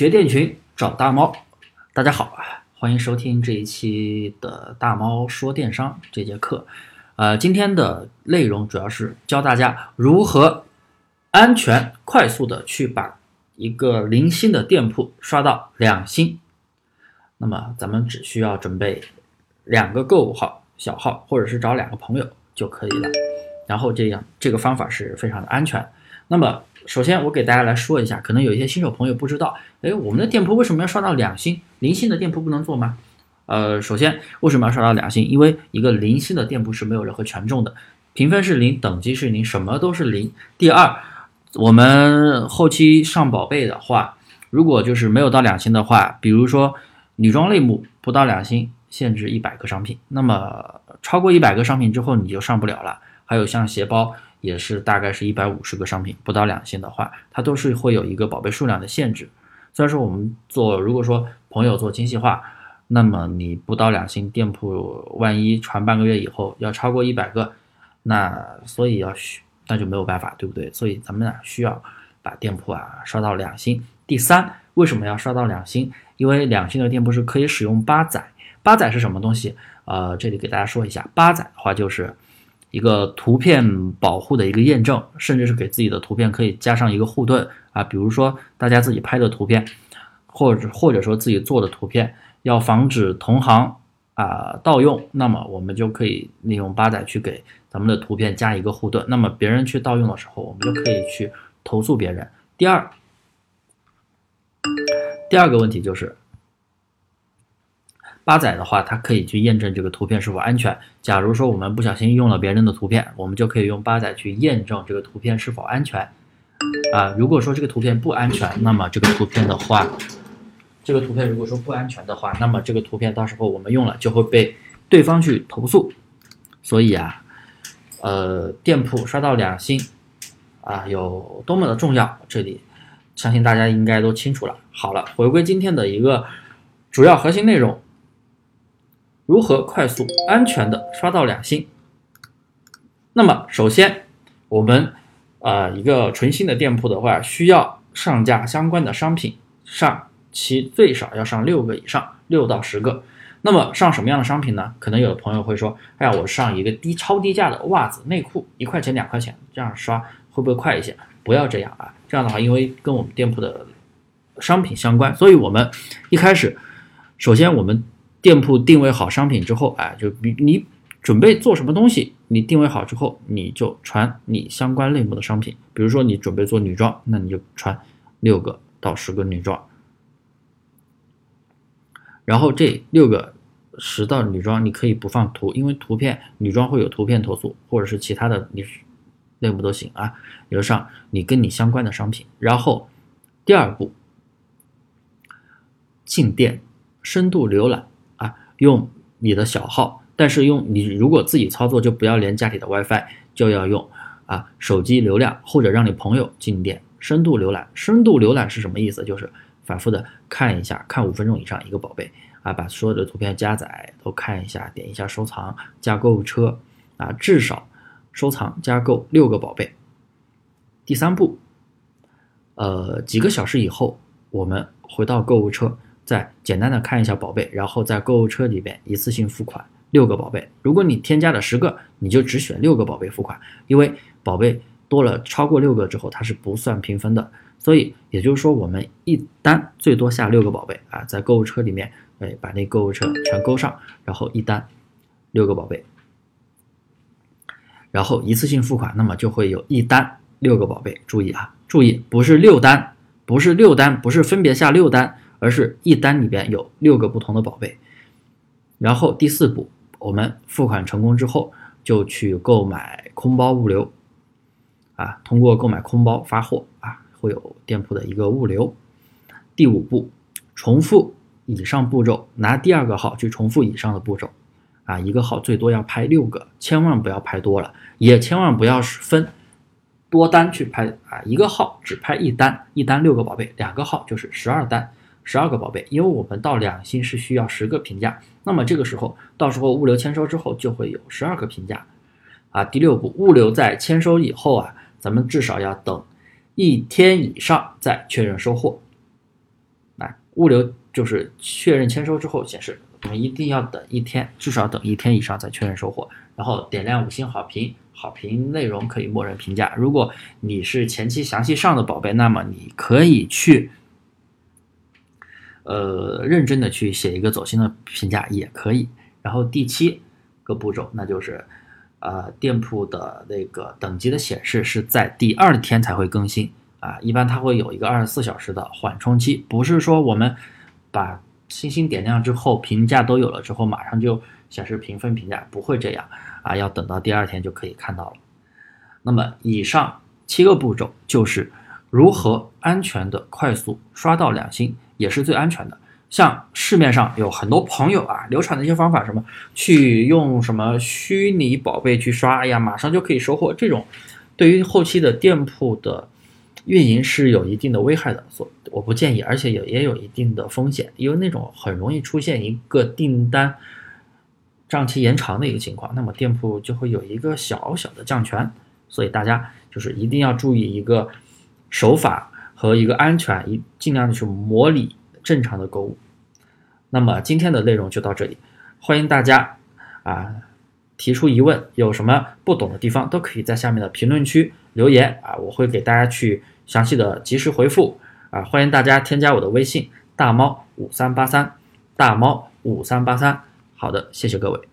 学店群找大猫，大家好，欢迎收听这一期的大猫说电商这节课。呃，今天的内容主要是教大家如何安全、快速的去把一个零星的店铺刷到两星。那么咱们只需要准备两个购物号、小号，或者是找两个朋友就可以了。然后这样，这个方法是非常的安全。那么首先，我给大家来说一下，可能有一些新手朋友不知道，哎，我们的店铺为什么要刷到两星？零星的店铺不能做吗？呃，首先为什么要刷到两星？因为一个零星的店铺是没有任何权重的，评分是零，等级是零，什么都是零。第二，我们后期上宝贝的话，如果就是没有到两星的话，比如说女装类目不到两星，限制一百个商品，那么超过一百个商品之后你就上不了了。还有像鞋包。也是大概是一百五十个商品，不到两星的话，它都是会有一个宝贝数量的限制。虽然说我们做，如果说朋友做精细化，那么你不到两星店铺，万一传半个月以后要超过一百个，那所以要需那就没有办法，对不对？所以咱们啊需要把店铺啊刷到两星。第三，为什么要刷到两星？因为两星的店铺是可以使用八载。八载是什么东西？呃，这里给大家说一下，八载的话就是。一个图片保护的一个验证，甚至是给自己的图片可以加上一个护盾啊，比如说大家自己拍的图片，或者或者说自己做的图片，要防止同行啊盗用，那么我们就可以利用八载去给咱们的图片加一个护盾，那么别人去盗用的时候，我们就可以去投诉别人。第二，第二个问题就是。八载的话，它可以去验证这个图片是否安全。假如说我们不小心用了别人的图片，我们就可以用八载去验证这个图片是否安全。啊，如果说这个图片不安全，那么这个图片的话，这个图片如果说不安全的话，那么这个图片到时候我们用了就会被对方去投诉。所以啊，呃，店铺刷到两星啊，有多么的重要，这里相信大家应该都清楚了。好了，回归今天的一个主要核心内容。如何快速、安全的刷到两星？那么，首先，我们啊一个纯新的店铺的话，需要上架相关的商品，上其最少要上六个以上，六到十个。那么上什么样的商品呢？可能有的朋友会说，哎呀，我上一个低超低价的袜子、内裤，一块钱、两块钱，这样刷会不会快一些？不要这样啊！这样的话，因为跟我们店铺的商品相关，所以我们一开始，首先我们。店铺定位好商品之后，哎，就你你准备做什么东西，你定位好之后，你就传你相关类目的商品。比如说你准备做女装，那你就传六个到十个女装。然后这六个十到女装，你可以不放图，因为图片女装会有图片投诉，或者是其他的你类目都行啊。你就上你跟你相关的商品。然后第二步进店深度浏览。用你的小号，但是用你如果自己操作就不要连家里的 WiFi，就要用啊手机流量或者让你朋友进店深度浏览。深度浏览是什么意思？就是反复的看一下，看五分钟以上一个宝贝啊，把所有的图片加载都看一下，点一下收藏加购物车啊，至少收藏加购六个宝贝。第三步，呃几个小时以后，我们回到购物车。再简单的看一下宝贝，然后在购物车里边一次性付款六个宝贝。如果你添加了十个，你就只选六个宝贝付款，因为宝贝多了超过六个之后，它是不算评分的。所以也就是说，我们一单最多下六个宝贝啊，在购物车里面，哎，把那购物车全勾上，然后一单六个宝贝，然后一次性付款，那么就会有一单六个宝贝。注意啊，注意，不是六单，不是六单，不是分别下六单。而是一单里边有六个不同的宝贝，然后第四步，我们付款成功之后，就去购买空包物流，啊，通过购买空包发货啊，会有店铺的一个物流。第五步，重复以上步骤，拿第二个号去重复以上的步骤，啊，一个号最多要拍六个，千万不要拍多了，也千万不要分多单去拍啊，一个号只拍一单，一单六个宝贝，两个号就是十二单。十二个宝贝，因为我们到两星是需要十个评价，那么这个时候，到时候物流签收之后就会有十二个评价，啊，第六步，物流在签收以后啊，咱们至少要等一天以上再确认收货，来物流就是确认签收之后显示，我们一定要等一天，至少等一天以上再确认收货，然后点亮五星好评，好评内容可以默认评价。如果你是前期详细上的宝贝，那么你可以去，呃，认真的去写一个走心的评价也可以。然后第七个步骤，那就是，呃，店铺的那个等级的显示是在第二天才会更新啊，一般它会有一个二十四小时的缓冲期，不是说我们把星星点亮之后，评价都有了之后，马上就显示评分评价，不会这样啊，要等到第二天就可以看到了。那么以上七个步骤就是如何安全的快速刷到两星，也是最安全的。像市面上有很多朋友啊，流传的一些方法，什么去用什么虚拟宝贝去刷，哎呀，马上就可以收货，这种对于后期的店铺的运营是有一定的危害的，所我不建议，而且也也有一定的风险，因为那种很容易出现一个订单账期延长的一个情况，那么店铺就会有一个小小的降权，所以大家就是一定要注意一个手法和一个安全，一尽量的去模拟。正常的购物，那么今天的内容就到这里，欢迎大家啊提出疑问，有什么不懂的地方都可以在下面的评论区留言啊，我会给大家去详细的及时回复啊，欢迎大家添加我的微信大猫五三八三大猫五三八三，好的，谢谢各位。